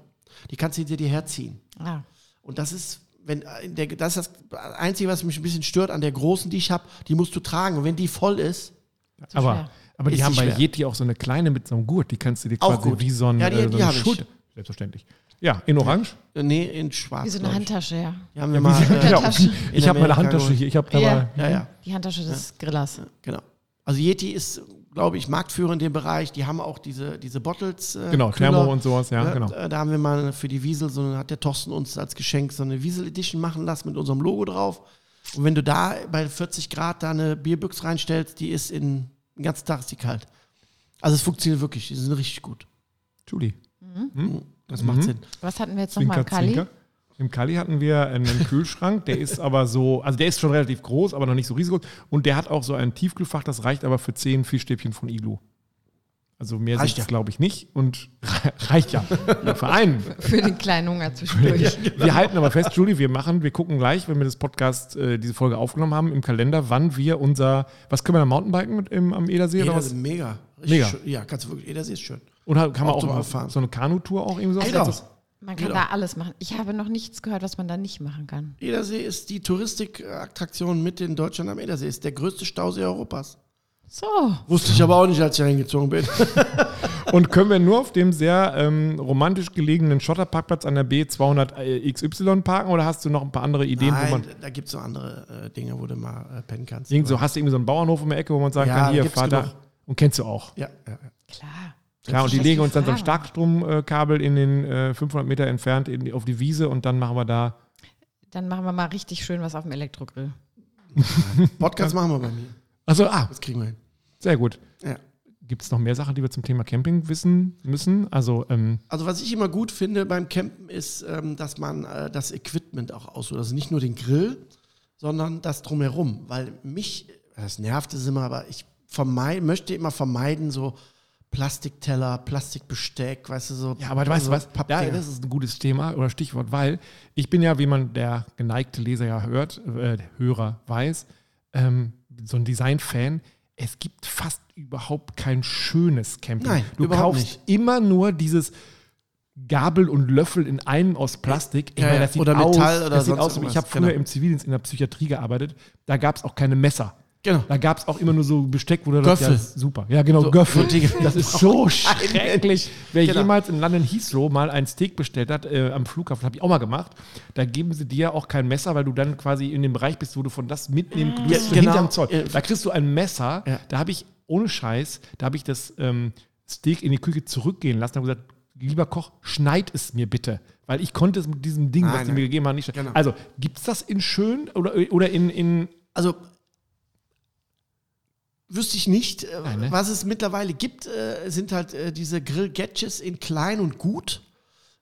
Die kannst du hinter dir herziehen. Ah, Und das ist, wenn äh, der, das ist das Einzige, was mich ein bisschen stört an der großen, die ich habe, die musst du tragen. Und wenn die voll ist, aber, schwer. aber die Ist haben bei schwer. Yeti auch so eine kleine mit so einem Gurt, die kannst du dir Auch quasi gut. wie so, ein, Ja, die- äh, so eine ich. Schulter. Selbstverständlich. Ja, in Orange. äh, nee, in schwarz. wie so eine ich. Handtasche, ja. Die haben wir mal. Äh, Ja, Handtasche. ich In habe meine Handtasche hier. Ich habe da Ja. mal. ja, ja. Die Handtasche des Grillers. Genau. Also Yeti ist, glaube ich, Marktführer in dem Bereich. Die haben auch diese, diese Bottles. Äh, Genau, Kühler. Thermo und sowas, ja, Ja, genau. äh, Da haben wir mal für die Wiesel, so eine, hat der Thorsten uns als Geschenk so eine Wiesel Edition machen lassen mit unserem Logo drauf. Und wenn du da bei 40 Grad da eine Bierbüchse reinstellst, die ist in, den ganzen Tag ist die kalt. Also es funktioniert wirklich, die sind richtig gut. Julie. Das macht Mhm. Sinn. Was hatten wir jetzt nochmal Kali? Zwinker. Im Kali hatten wir einen Kühlschrank, der ist aber so, also der ist schon relativ groß, aber noch nicht so riesig. Und der hat auch so ein Tiefkühlfach, das reicht aber für zehn Fischstäbchen von Iglu. Also mehr Reicht ja. glaube ich, nicht. Und reicht ja. Für einen. Für den kleinen Hunger zwischendurch. Wir halten aber fest, Julie, wir machen, wir gucken gleich, wenn wir das Podcast, äh, diese Folge aufgenommen haben, im Kalender, wann wir unser, was können wir da Mountainbiken mit im, am Edersee? Oder Eder was? ist mega. Richtig Mega. Schön. Ja, kannst du wirklich. Eder ist schön. Oder kann man Auch auch Auffahren. so eine Kanutour auch irgendwie so? Genau. Man kann Genau. da alles machen. Ich habe noch nichts gehört, was man da nicht machen kann. Edersee ist die Touristikattraktion mit in Deutschland am Edersee. Ist der größte Stausee Europas. So. Wusste ich aber auch nicht, als ich reingezogen bin. Und können wir nur auf dem sehr ähm, romantisch gelegenen Schotterparkplatz an der B200 äh, XY parken oder hast du noch ein paar andere Ideen, wo man. Nein, da gibt es so andere äh, Dinge, wo du mal äh, pennen kannst. Irgend so, hast du irgendwie so einen Bauernhof um die Ecke, wo man sagen Ja, kann, hier, Vater. Und kennst du auch. Ja, ja, ja. Klar. Klar, und die legen uns dann so ein. Starkstromkabel in den äh, 500 Meter entfernt in die, auf die Wiese und dann machen wir da. Dann machen wir mal richtig schön was auf dem Elektrogrill. Podcast machen wir bei mir. Also, ah, Das kriegen wir hin. sehr gut. Ja. Gibt es noch mehr Sachen, die wir zum Thema Camping wissen müssen? Also, ähm, Also was ich immer gut finde beim Campen ist, ähm, dass man äh, das Equipment auch aussucht. Also nicht nur den Grill, sondern das drumherum. Weil mich, das nervt es immer, aber ich vermeid, möchte immer vermeiden, so Plastikteller, Plastikbesteck, weißt du, so. ja, aber du weißt so was, ja, das ist ein gutes Thema oder Stichwort, weil ich bin ja, wie man der geneigte Leser ja hört, äh, der Hörer weiß, ähm, so ein Design-Fan. Es gibt fast überhaupt kein schönes Camping. Nein, du kaufst nicht. immer nur dieses Gabel und Löffel in einem aus Plastik. Ja, meine, ja. das sieht Oder aus, Metall oder das sieht sonst aus. Ich habe früher Genau. im Zivildienst in der Psychiatrie gearbeitet. Da gab es auch keine Messer. Genau. Da gab es auch immer nur so Besteck, wo du Göffel. Ja, super. Ja, genau, So- Göffel. das ist so schrecklich. Wer Genau. jemals in London Heathrow mal ein Steak bestellt hat, äh, am Flughafen, habe ich auch mal gemacht, da geben sie dir auch kein Messer, weil du dann quasi in dem Bereich bist, wo du von das mitnehmen bist Ja, genau. hinterm Zoll. Da kriegst du ein Messer, Ja. da habe ich, ohne Scheiß, da habe ich das ähm, Steak in die Küche zurückgehen lassen und gesagt, lieber Koch, schneid es mir bitte. Weil ich konnte es mit diesem Ding, was Nein, die mir nein. gegeben haben, nicht schneiden. Genau. Also, gibt es das in schön oder, oder in, in Also wüsste ich nicht. Äh, Nein, ne? Was es mittlerweile gibt, äh, sind halt äh, diese Grill-Gadgets in klein und gut.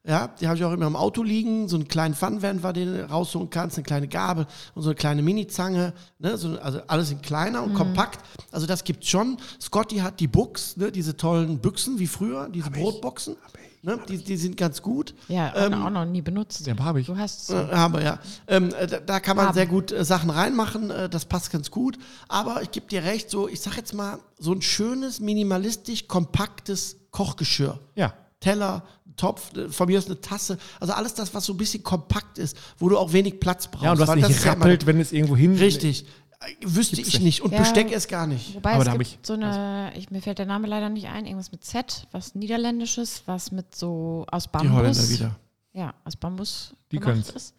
Ja, die habe ich auch immer im Auto liegen. So einen kleinen Pfannenwärmer, den du rausholen kannst, eine kleine Gabel und so eine kleine Mini-Zange. Ne? So, also alles in kleiner und kompakt. Also das gibt's schon. Scotty hat die Buchs, ne? diese tollen Büchsen wie früher, diese Brotboxen. Ne? Die, die sind ganz gut. Ja, Ähm, auch noch nie benutzt. Ja, hab ich. Du hast Äh, aber ja, ähm, äh, da, da kann man Haben. sehr gut äh, Sachen reinmachen, äh, das passt ganz gut. Aber ich gebe dir recht, so, ich sag jetzt mal, so ein schönes, minimalistisch, kompaktes Kochgeschirr. ja. Teller, Topf, äh, von mir aus eine Tasse, also alles das, was so ein bisschen kompakt ist, wo du auch wenig Platz brauchst. Ja, und was nicht ist rappelt, wenn es irgendwo hin. Richtig. Äh, Wüsste ich nicht. Und Ja. Besteck es gar nicht. Wobei Aber es da gibt ich- so eine, ich, mir fällt der Name leider nicht ein, irgendwas mit Z, was Niederländisches, was mit so aus Bambus. Die Holländer wieder. Ja, aus Bambus Die gemacht können's. ist.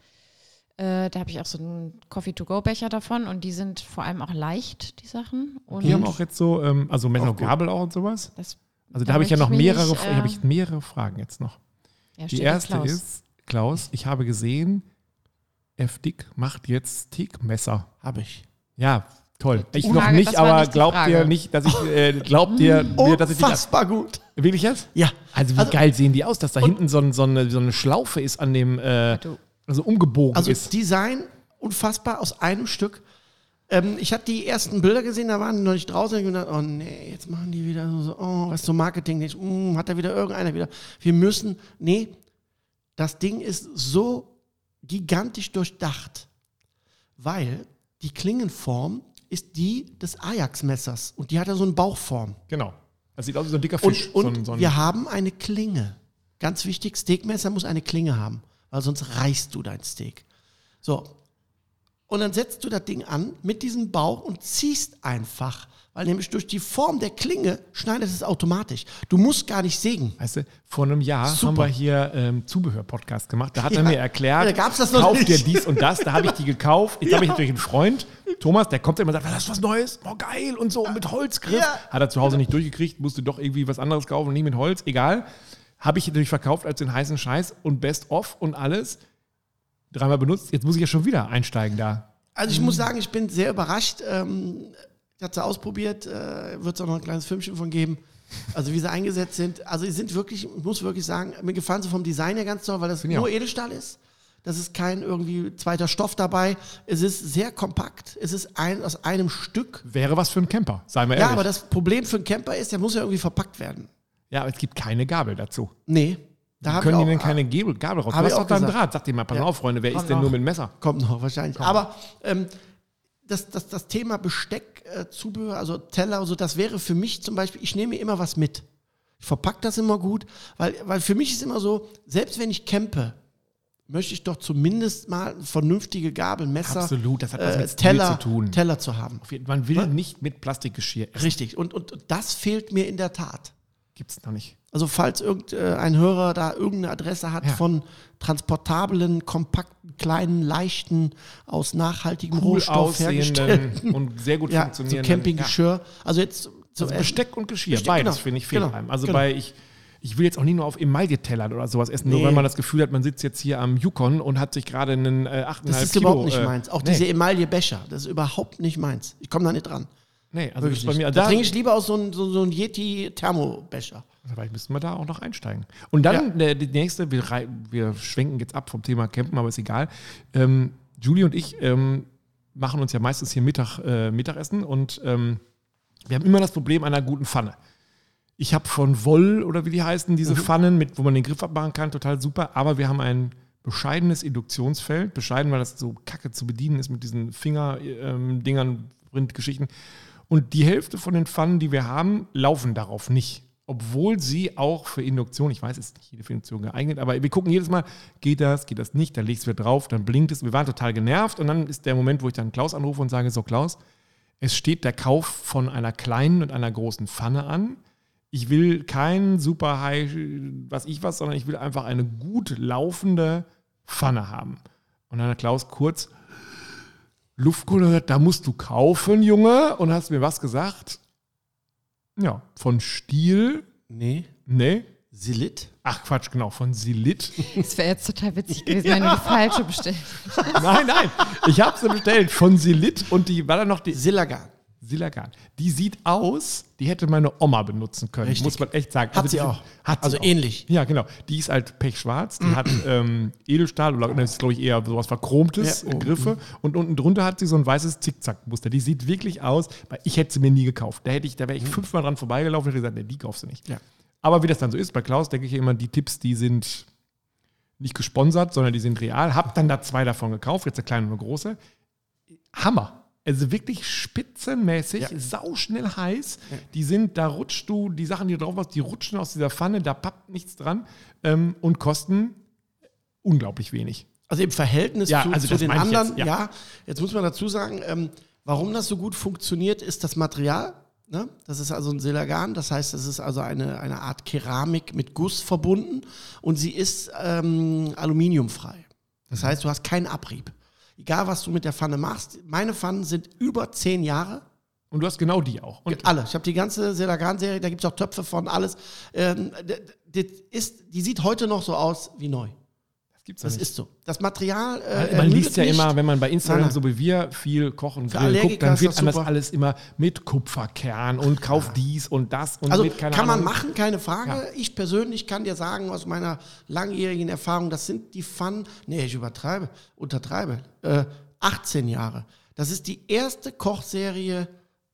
Äh, da habe ich auch so einen Coffee-to-go-Becher davon und die sind vor allem auch leicht, die Sachen. Und Die haben auch jetzt so, ähm, also Messer Auch und gut. Gabel auch und sowas. das, Also da, Da habe ich ja noch mehrere, nicht, Fra- hab äh, ich mehrere Fragen jetzt noch. ja, Die erste Klaus. ist, Klaus, ich habe gesehen, F. Dick macht jetzt Steakmesser. Habe ich. Ja, toll. Ich Frage, noch nicht, aber nicht glaubt Frage. dir nicht, dass ich, äh, glaubt dir, mir, dass ich Unfassbar gut. Wirklich jetzt? Ja. Also wie Also- geil sehen die aus, dass da hinten so, ein, so, eine, so eine Schlaufe ist an dem, äh, also umgebogen Also ist. Design unfassbar aus einem Stück. Ähm, ich hatte die ersten Bilder gesehen, da waren die noch nicht draußen. Ich hab gedacht, oh nee, jetzt machen die wieder so, oh, was so Marketing. Ich, mm, hat da wieder irgendeiner wieder. Wir müssen, nee, das Ding ist so gigantisch durchdacht, weil die Klingenform ist die des Ajax-Messers und die hat ja so eine Bauchform. Genau. Das sieht aus wie so ein dicker Fisch. Und, so und ein, so ein, wir haben eine Klinge. Ganz wichtig, Steakmesser muss eine Klinge haben, weil sonst reißt du dein Steak. So. Und dann setzt du das Ding an mit diesem Bauch und ziehst einfach, weil nämlich durch die Form der Klinge schneidet es automatisch. Du musst gar nicht sägen. Weißt du, vor einem Jahr Super. haben wir hier ähm, Zubehör-Podcast gemacht. Da hat er Ja. mir erklärt, Ja, da das kauf nicht. dir dies und das. Da habe ich die gekauft. Jetzt habe ich natürlich einen Freund, Thomas, der kommt immer und sagt, das ist was Neues, oh geil und so, und mit Holzgriff. Ja. Hat er zu Hause nicht durchgekriegt, musste doch irgendwie was anderes kaufen, nicht mit Holz, egal. Habe ich natürlich verkauft als den heißen Scheiß und Best of und alles. Dreimal benutzt. Jetzt muss ich ja schon wieder einsteigen da. Also ich muss sagen, ich bin sehr überrascht. Ähm, ich habe sie ausprobiert, äh, wird es auch noch ein kleines Filmchen von geben. Also wie sie eingesetzt sind. Also sie sind wirklich, ich muss wirklich sagen, mir gefallen sie vom Design her ganz toll, weil das nur auch. Edelstahl ist. Das ist kein irgendwie zweiter Stoff dabei. Es ist sehr kompakt. Es ist ein, aus einem Stück. Wäre was für einen Camper, seien wir Ja, ehrlich. aber das Problem für einen Camper ist, der muss ja irgendwie verpackt werden. ja, aber es gibt keine Gabel dazu. Nee. Da Können die denn keine Gabel, Gabel raus? Du hast auch doch gesagt. Draht. Sag dir mal, pass Ja. auf, Freunde, wer Kommt ist denn noch. nur mit dem Messer? Kommt noch wahrscheinlich. Aber ähm, das, das, das Thema Besteck, äh, Zubehör, also Teller, also das wäre für mich zum Beispiel, ich nehme mir immer was mit. Ich verpacke das immer gut, weil, weil für mich ist immer so, selbst wenn ich campe, möchte ich doch zumindest mal vernünftige Gabel, Messer, Absolut, das hat was äh, mit Teller, zu tun. Teller zu haben. Man will nicht mit Plastikgeschirr essen. Richtig. Und, und das fehlt mir in der Tat. Gibt's noch nicht. Also falls irgendein Hörer da irgendeine Adresse hat Ja. von transportablen, kompakten, kleinen, leichten, aus nachhaltigem Cool Rohstoff hergestellten und sehr gut ja, so funktionierenden. Campinggeschirr. Also jetzt so Also. Besteck und Geschirr, Besteck, beides genau. finde ich fehlt Genau. Also Genau. bei ich, ich will jetzt auch nicht nur auf Emaille-Tellern oder sowas essen, nur Nee. wenn man das Gefühl hat, man sitzt jetzt hier am Yukon und hat sich gerade einen äh, 8,5 Das ist Kilo. überhaupt nicht äh, meins. Auch nee, diese Emaille-Becher, das ist überhaupt nicht meins. Ich komme da nicht dran. Nee, also das Wirklich ist bei mir. da Da, trinke ich lieber aus so einem so, so ein Yeti-Thermobecher. vielleicht müssten wir da auch noch einsteigen. Und dann der, die nächste, wir, wir schwenken jetzt ab vom Thema Campen, aber ist egal. Ähm, Julie und ich ähm, machen uns ja meistens hier Mittag, äh, Mittagessen und ähm, wir haben immer das Problem einer guten Pfanne. Ich habe von Woll oder wie die heißen, diese Pfannen, mit, wo man den Griff abmachen kann, total super. Aber wir haben ein bescheidenes Induktionsfeld. Bescheiden, weil das so kacke zu bedienen ist mit diesen Finger-Dingern, Printgeschichten. Und die Hälfte von den Pfannen, die wir haben, laufen darauf nicht. Obwohl sie auch für Induktion, ich weiß, es ist nicht jede für Induktion geeignet, aber wir gucken jedes Mal, geht das, geht das nicht, dann legst du drauf, dann blinkt es. Wir waren total genervt und dann ist der Moment, wo ich dann Klaus anrufe und sage, so Klaus, es steht der Kauf von einer kleinen und einer großen Pfanne an. Ich will kein super high, was ich was, sondern ich will einfach eine gut laufende Pfanne haben. Und dann hat Klaus kurz Luftkohle, da musst du kaufen, Junge. Und hast mir was gesagt? Ja, von Stiel, Nee. ne? Silit? Ach Quatsch, genau, von Silit. Das wäre jetzt total witzig gewesen, wenn du die falsche bestellt nein, nein, ich habe sie bestellt von Silit und die war dann noch die Silagan. Silagan. Die sieht aus, die hätte meine Oma benutzen können, Richtig. muss man echt sagen. Hat Also sie auch. Hat sie Also auch. ähnlich. Ja, genau. Die ist halt pechschwarz, die hat ähm, Edelstahl oder das ist, glaube ich, eher sowas Verchromtes, Ja, oh, Griffe. Und unten drunter hat sie so ein weißes Zickzackmuster. Die sieht wirklich aus, weil ich hätte sie mir nie gekauft. Da hätte ich, da wäre ich fünfmal dran vorbeigelaufen und hätte gesagt, nee, die kaufst du nicht. Ja. Aber wie das dann so ist, bei Klaus denke ich immer, die Tipps, die sind nicht gesponsert, sondern die sind real. Hab dann da zwei davon gekauft, jetzt eine kleine und eine große. Hammer. Also wirklich spitzenmäßig, Ja. sauschnell heiß. Die sind, da rutscht du, die Sachen, die du drauf hast, die rutschen aus dieser Pfanne, da pappt nichts dran ähm, und kosten unglaublich wenig. Also im Verhältnis Ja, zu, also zu das den anderen, jetzt, ja. ja. Jetzt muss man dazu sagen, ähm, warum das so gut funktioniert, ist das Material. Ne? Das ist also ein Silagan, das heißt, es ist also eine, eine Art Keramik mit Guss verbunden und sie ist ähm, aluminiumfrei. Das heißt, du hast keinen Abrieb. Egal, was du mit der Pfanne machst, meine Pfannen sind über zehn Jahre. Und du hast genau die auch. Und Alle. Ich habe die ganze Selagan-Serie, da gibt es auch Töpfe von, alles. Ähm, d- d- das ist, die sieht heute noch so aus wie neu. Das gibt's Das ja nicht. ist so. Das Material. Äh, Man liest ja nicht. immer, wenn man bei Instagram Nein, nein. so wie wir viel kochen Grillen guckt, dann wird das einem das alles immer mit Kupferkern und kauf dies und das und Also mit, keine kann man Ahnung. machen, keine Frage. Ja. Ich persönlich kann dir sagen, aus meiner langjährigen Erfahrung, das sind die Pfannen, nee, ich übertreibe, untertreibe, äh, 18 Jahre. Das ist die erste Kochserie,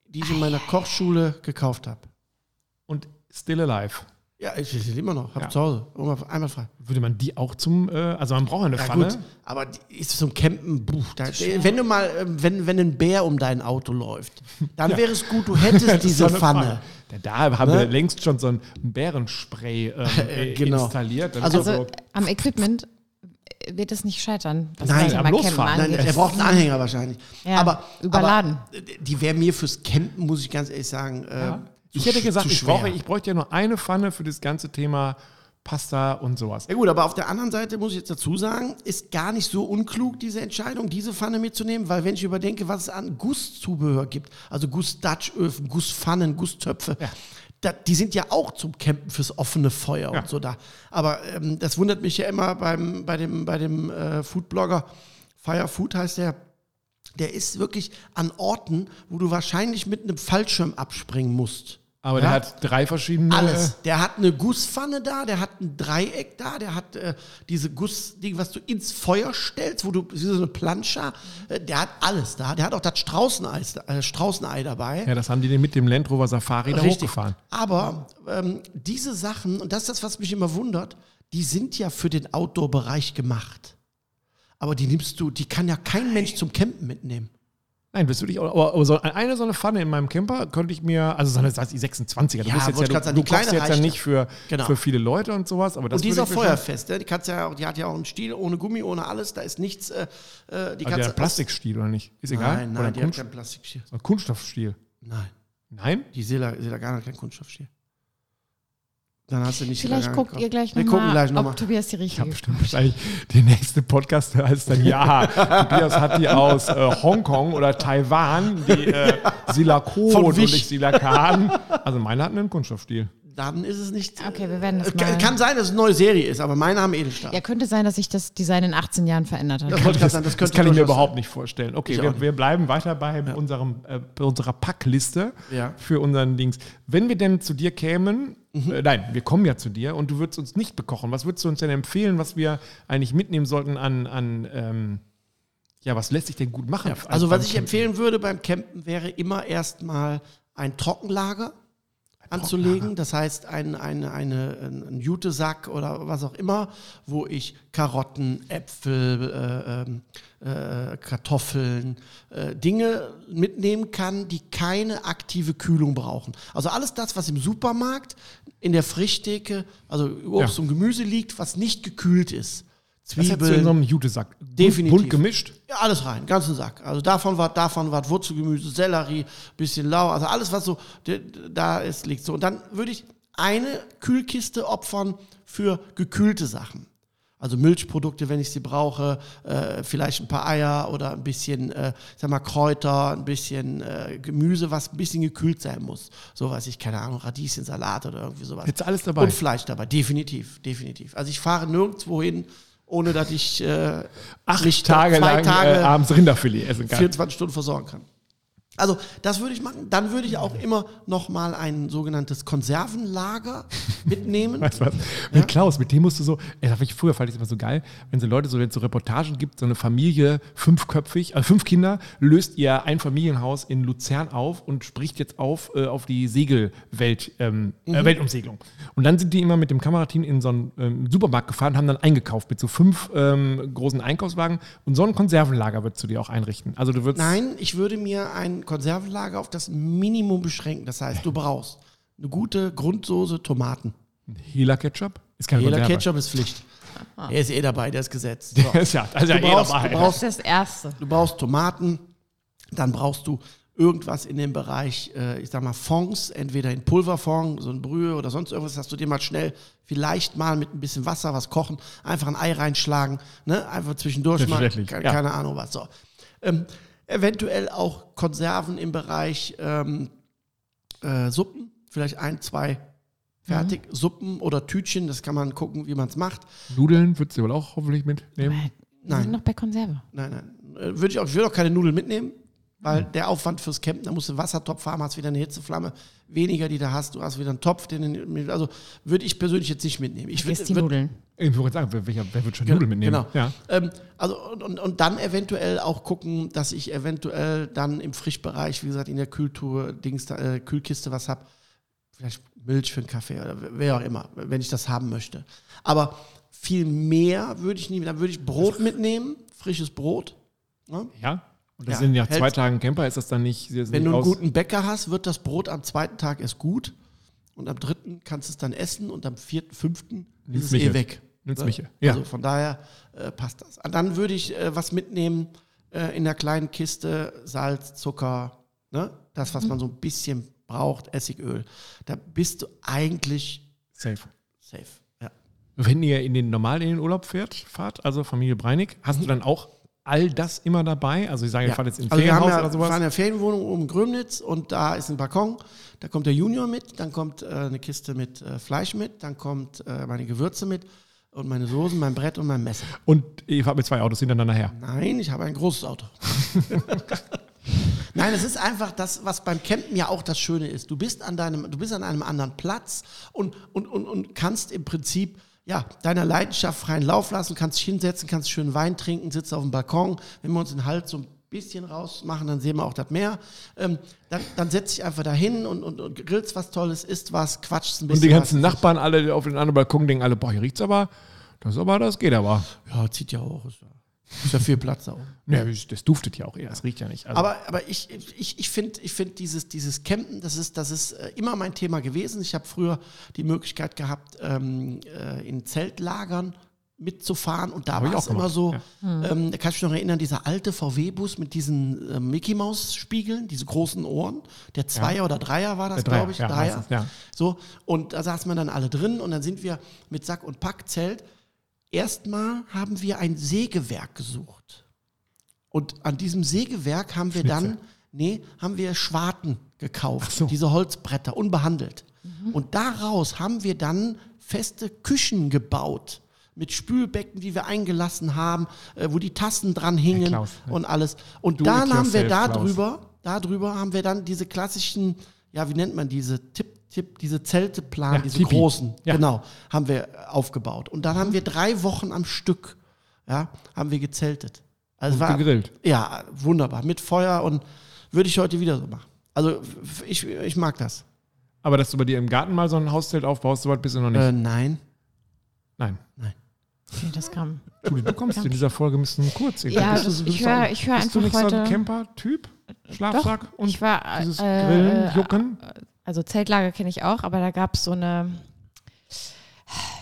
die ich in meiner Kochschule gekauft habe. Und Still Alive. Ja, ich will immer noch, habe Ja. zu Hause, einmal frei. Würde man die auch zum, äh, also man braucht ja eine Ja, Pfanne. gut, aber ist zum Campen, buh, da, wenn du mal, ähm, wenn, wenn ein Bär um dein Auto läuft, dann wäre es gut, du hättest diese Pfanne. Ja, Da haben Ne? wir längst schon so ein Bärenspray ähm, äh, genau. installiert. Also- Also so, am Equipment wird es nicht scheitern, Nein, das Thema am Losfahren. Nein, er braucht einen Anhänger wahrscheinlich. Ja, aber überladen. Aber, äh, die wäre mir fürs Campen, muss ich ganz ehrlich sagen. Äh, ja. Ich hätte gesagt, ich, brauche, ich bräuchte ja nur eine Pfanne für das ganze Thema Pasta und sowas. Ja gut, aber auf der anderen Seite muss ich jetzt dazu sagen, ist gar nicht so unklug, diese Entscheidung, diese Pfanne mitzunehmen, weil wenn ich überdenke, was es an Gusszubehör gibt, also Guss-Dutch-Öfen, Gusspfannen, Gussstöpfe, da, die sind ja auch zum Campen fürs offene Feuer Ja. und so da. Aber ähm, das wundert mich ja immer beim, bei dem, bei dem äh, Foodblogger, Fire Food heißt der, der ist wirklich an Orten, wo du wahrscheinlich mit einem Fallschirm abspringen musst. Aber Ja? der hat drei verschiedene. Alles. Der hat eine Gusspfanne da, der hat ein Dreieck da, der hat äh, diese Gussding, was du ins Feuer stellst, wo du wie so eine Plancha, äh, der hat alles da. Der hat auch das Straußenei, äh, Straußenei dabei. Ja, das haben die den mit dem Land Rover Safari da Richtig. hochgefahren. Aber ähm, diese Sachen, und das ist das, was mich immer wundert, die sind ja für den Outdoor-Bereich gemacht. Aber die nimmst du, die kann ja kein Mensch zum Campen mitnehmen. Nein, bist du dich, aber, aber so eine so eine Pfanne in meinem Camper könnte ich mir, also so eine, das heißt die 26er, du, Ja, musst jetzt ja, du, sagen, du kochst jetzt ja nicht für, Genau. für viele Leute und sowas, aber das Und die ist auch feuerfest, ne? die, kannst ja, die hat ja auch einen Stiel ohne Gummi, ohne alles, da ist nichts. Äh, äh, die Also kannst der du- Plastikstiel oder nicht? Ist egal. Nein, oder nein, ein, die hat Kunst, kein Plastikstiel. so ein Kunststoffstiel. Nein, Nein? die Sela, Selagan hat keinen Kunststoffstiel. Dann hast du nicht Vielleicht guckt ihr gleich Wir gucken gleich nochmal, nochmal. ob Tobias die Ich richtige habe bestimmt wahrscheinlich der nächste Podcast heißt dann ja. Tobias hat die aus äh, Hongkong oder Taiwan, die äh, Silikon Von und nicht Silakan. Also meine hat einen Kunststoffstil. Dann ist es nicht. Okay, wir werden das Äh, kann, mal- kann sein, dass es eine neue Serie ist, aber meine haben Edelstahl. Ja, könnte sein, dass sich das Design in 18 Jahren verändert hat. Das wollte ich gerade sagen, das Das könnte kann ich mir überhaupt nicht vorstellen. Okay, wir, wir bleiben weiter bei, unserem, äh, bei unserer Packliste Ja. für unseren Dings. Wenn wir denn zu dir kämen, Mhm. äh, nein, wir kommen ja zu dir und du würdest uns nicht bekochen. Was würdest du uns denn empfehlen, was wir eigentlich mitnehmen sollten an, an ähm, ja, was lässt sich denn gut machen? Also beim was ich Campen? empfehlen würde beim Campen wäre immer erstmal ein Trockenlager anzulegen. Das heißt ein, eine, eine, ein Jutesack oder was auch immer, wo ich Karotten, Äpfel, äh, ähm, äh, Kartoffeln, äh, Dinge mitnehmen kann, die keine aktive Kühlung brauchen. Also alles das, was im Supermarkt in der Frischtheke, also Obst Ja. und Gemüse liegt, was nicht gekühlt ist. Was hättest du in so einem Jutesack? Definitiv. Bunt gemischt? Ja, alles rein, ganzen Sack. Also davon war, davon war Wurzelgemüse, Sellerie, bisschen lau, also alles, was so da ist, liegt so. Und dann würde ich eine Kühlkiste opfern für gekühlte Sachen. Also Milchprodukte, wenn ich sie brauche, äh, vielleicht ein paar Eier oder ein bisschen, äh, sag mal, Kräuter, ein bisschen äh, Gemüse, was ein bisschen gekühlt sein muss. So weiß ich, keine Ahnung, Radieschensalat oder irgendwie sowas. Jetzt alles dabei. Und Fleisch dabei, definitiv, definitiv. Also ich fahre nirgendwo hin, ohne dass ich äh, Acht Tage zwei lang Tage äh, abends Rinderfilet essen kann. 24 Stunden versorgen kann. Also das würde ich machen. Dann würde ich auch immer noch mal ein sogenanntes Konservenlager mitnehmen. Weißt du was? Mit Klaus, mit dem musst du so, ey, das ich früher fand ich das immer so geil, wenn so Leute so, wenn es so Reportagen gibt, so eine Familie, fünfköpfig, also fünf Kinder, löst ihr ein Familienhaus in Luzern auf und spricht jetzt auf äh, auf die Segelwelt, ähm, Mhm. äh, Weltumsegelung. Und dann sind die immer mit dem Kamerateam in so einen ähm, Supermarkt gefahren, haben dann eingekauft mit so fünf ähm, großen Einkaufswagen und so ein Konservenlager würdest du dir auch einrichten. Also du würdest Nein, ich würde mir ein Konservenlager auf das Minimum beschränken. Das heißt, du brauchst eine gute Grundsoße Tomaten. Hela Ketchup ist kein Jeder Konserve. Ketchup ist Pflicht. Er ist eh dabei, der ist gesetzt. So. Der ist ja, also ja Du eh brauchst- dabei. du Das brauchst- das Erste. Du brauchst Tomaten, dann brauchst du irgendwas in dem Bereich, äh, ich sag mal, Fonds, entweder in Pulverfond, so ein Brühe oder sonst irgendwas, dass du dir mal schnell vielleicht mal mit ein bisschen Wasser was kochen, einfach ein Ei reinschlagen, ne? einfach zwischendurch mal, keine, ja. keine Ahnung was. So. Ähm, eventuell auch Konserven im Bereich ähm, äh, Suppen, vielleicht ein, zwei fertig, Suppen oder Tütchen, das kann man gucken, wie man es macht. Nudeln würdest du wohl auch hoffentlich mitnehmen. Wir Nein. sind noch bei Konserve. Nein, nein. Äh, Würde ich auch, ich würde auch keine Nudeln mitnehmen, weil der Aufwand fürs Campen, da musst du einen Wassertopf haben, hast wieder eine Hitzeflamme, weniger, die du hast, du hast wieder einen Topf, den, also würde ich persönlich jetzt nicht mitnehmen. Ich Vergiss würd- die würd- Nudeln. Ich wollte sagen, wer, wer wird schon Genau, Nudeln mitnehmen? genau. Ja. Ähm, also und, und, und dann eventuell auch gucken, dass ich eventuell dann im Frischbereich, wie gesagt, in der Kühltour, Dings, äh, Kühlkiste was habe. Vielleicht Milch für einen Kaffee oder wer auch immer, wenn ich das haben möchte. Aber viel mehr würde ich nie, dann würde ich Brot mitnehmen, frisches Brot. Ne? Ja. Und das Ja, sind nach zwei Tagen Camper, ist das dann nicht. das Wenn nicht du einen guten Bäcker hast, wird das Brot am zweiten Tag erst gut. Und am dritten kannst du es dann essen und am vierten, fünften ist es Michel. eh weg. Nimmt's Ne? Michel, ja. Also von daher äh, passt das. Und dann würde ich äh, was mitnehmen äh, in der kleinen Kiste, Salz, Zucker, ne? das, was man so ein bisschen braucht, Essigöl. Da bist du eigentlich Safe. safe. Ja. Wenn ihr in den normal in den Urlaub fährt, fahrt, also Familie Breinig, hast du dann auch all das immer dabei? Also ich sage. Ja. fahrt jetzt in Also wir Ferienhaus ja, oder sowas. fahren ja Ferienwohnung oben in Grömnitz und da ist ein Balkon. Da kommt der Junior mit, dann kommt äh, eine Kiste mit äh, Fleisch mit, dann kommt äh, meine Gewürze mit und meine Soßen, mein Brett und mein Messer. Und ihr fahrt mit zwei Autos hintereinander her. Nein, ich habe ein großes Auto. Nein, es ist einfach das, was beim Campen ja auch das Schöne ist. Du bist an deinem, du bist an einem anderen Platz und, und, und, und kannst im Prinzip ja, deiner Leidenschaft freien Lauf lassen, kannst dich hinsetzen, kannst schön Wein trinken, sitzt auf dem Balkon. Wenn wir uns den Hals so ein bisschen rausmachen, dann sehen wir auch das Meer. Ähm, dann dann setz dich einfach dahin und, und, und grillst was Tolles, isst was, quatschst ein Und bisschen. die ganzen was. Nachbarn alle auf den anderen Balkon denken alle, boah, hier riecht's aber, das aber, das geht aber. Ja, zieht ja auch. Ist ja, ja viel Platz oben. Ja, das duftet ja auch eher, das riecht ja nicht. Also, Aber, aber ich, ich, ich finde ich find dieses, dieses Campen, das ist, das ist äh, immer mein Thema gewesen. Ich habe früher die Möglichkeit gehabt, ähm, äh, in Zeltlagern mitzufahren. Und da war auch es immer so, ja. ähm, da kann ich mich noch erinnern, dieser alte VW-Bus mit diesen äh, Mickey Maus-Spiegeln, diese großen Ohren. Der Zweier oder Dreier war das, glaube ich. ja, Dreier. meistens, ja. So, und da saßen wir dann alle drin und dann sind wir mit Sack und Packzelt. Erstmal haben wir ein Sägewerk gesucht. Und an diesem Sägewerk haben wir dann, nee, haben wir Schwarten gekauft, so. diese Holzbretter, unbehandelt. Und daraus haben wir dann feste Küchen gebaut. Mit Spülbecken, die wir eingelassen haben, äh, wo die Tassen dran hingen Klaus, ne? und alles. Und Do dann haben wir yourself, da Klaus. drüber, da drüber haben wir dann diese klassischen, ja, wie nennt man diese Tipp, Tipp, diese Zelteplan, Ja, diese Tipi. großen, Ja. genau, haben wir aufgebaut. Und dann haben wir drei Wochen am Stück, ja, haben wir gezeltet. Also Und war, gegrillt. Ja, wunderbar. Mit Feuer und würde ich heute wieder so machen. Also ich, ich mag das. Aber dass du bei dir im Garten mal so ein Hauszelt aufbaust, so weit bist du noch nicht. Äh, nein. Nein. Okay, das kam. Julie, du kommst in dieser Folge ein bisschen kurz. irgendwie. Ja, Bist du- bist ich höre ich hör Bist du einfach nicht so ein heute. Camper-Typ? Schlafsack Doch, und ich war, dieses äh, Grillen, äh, Jucken? Also Zeltlager kenne ich auch, aber da gab es so eine,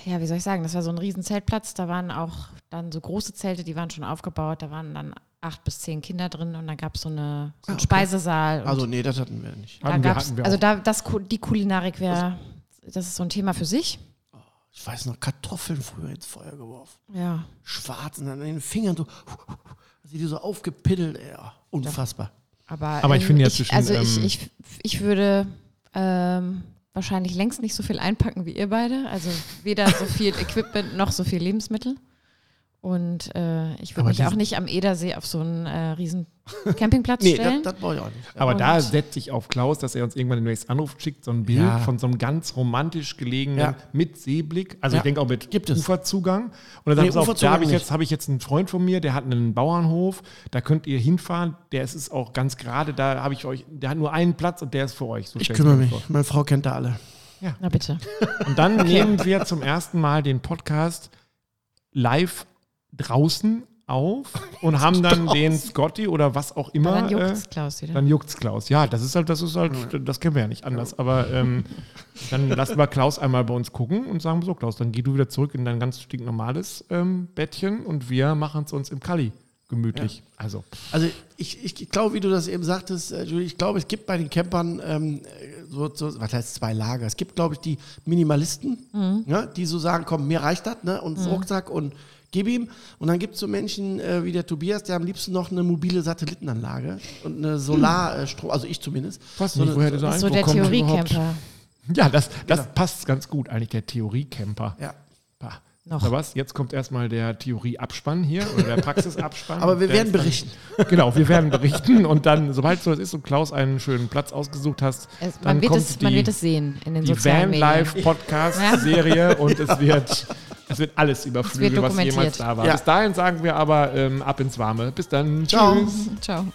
ja, wie soll ich sagen, das war so ein riesen Zeltplatz, da waren auch dann so große Zelte, die waren schon aufgebaut, da waren dann acht bis zehn Kinder drin und dann gab so eine, so einen Ah, okay. Speisesaal. Und Also nee, das hatten wir nicht. da Hatten wir- gab's, hatten wir also da, das, die Kulinarik wäre, das ist so ein Thema für sich. Ich weiß noch, Kartoffeln früher ins Feuer geworfen. Ja, Schwarz und dann in den Fingern so, sie die so aufgepiddelt. Ja, unfassbar. aber, Aber ich ähm, finde ja zwischen, also ich, ähm, ich, ich würde ähm, wahrscheinlich längst nicht so viel einpacken wie ihr beide. Also weder so viel Equipment noch so viel Lebensmittel. Und äh, ich würde mich auch nicht am Edersee auf so einen äh, riesen Campingplatz Nee, stellen. das, das brauche ich auch nicht. Ja. Aber da Und- setze ich auf Klaus, dass er uns irgendwann den nächsten Anruf schickt, so ein Bild Ja. von so einem ganz romantisch gelegenen Ja. mit Seeblick. Also ich Ja. denke auch mit Gibt es. Uferzugang. Und dann sagt Nee, auf, da habe ich, jetzt, habe ich jetzt einen Freund von mir, der hat einen Bauernhof, da könnt ihr hinfahren. Der ist es auch ganz gerade, da habe ich euch, der hat nur einen Platz und der ist für euch. So Ich kümmere mich. vor. Meine Frau kennt da alle. Na bitte. Und dann nehmen wir zum ersten Mal den Podcast live draußen auf und haben dann den Scotty oder was auch immer. Aber dann juckt äh, es Klaus wieder. Dann juckt's Klaus. Ja, das ist halt, das ist halt, das kennen wir ja nicht anders. Aber ähm, dann lassen wir Klaus einmal bei uns gucken und sagen so, Klaus, dann geh du wieder zurück in dein ganz stinknormales ähm, Bettchen und wir machen es uns im Kali gemütlich. Also, Also ich, ich glaube, wie du das eben sagtest, äh, Julie, ich glaube, es gibt bei den Campern ähm, so, so, was heißt zwei Lager? Es gibt, glaube ich, die Minimalisten, ja, die so sagen, komm, mir reicht das, ne? Und Rucksack und gib ihm. Und dann gibt es so Menschen äh, wie der Tobias, der am liebsten noch eine mobile Satellitenanlage und eine Solarstrom, also ich zumindest. weiß So nicht, woher ist so Eindruck der. Theoriecamper. Ja, das, das passt ganz gut eigentlich, der Theorie-Camper. Ja. Bah. Noch. Oder was? Jetzt kommt erstmal der Theorie-Abspann hier oder der Praxisabspann. Aber wir werden ist dann- berichten. Genau, wir werden berichten und dann, sobald so es ist und Klaus einen schönen Platz ausgesucht hast, Es, dann man, wird kommt es, die, man wird es sehen in den die sozialen Van Medien. Life Podcast Serie und es wird, es wird alles überflügeln, was jemals da war. Ja. Bis dahin sagen wir aber ähm, ab ins Warme. Bis dann. Ciao. Tschüss. Ciao.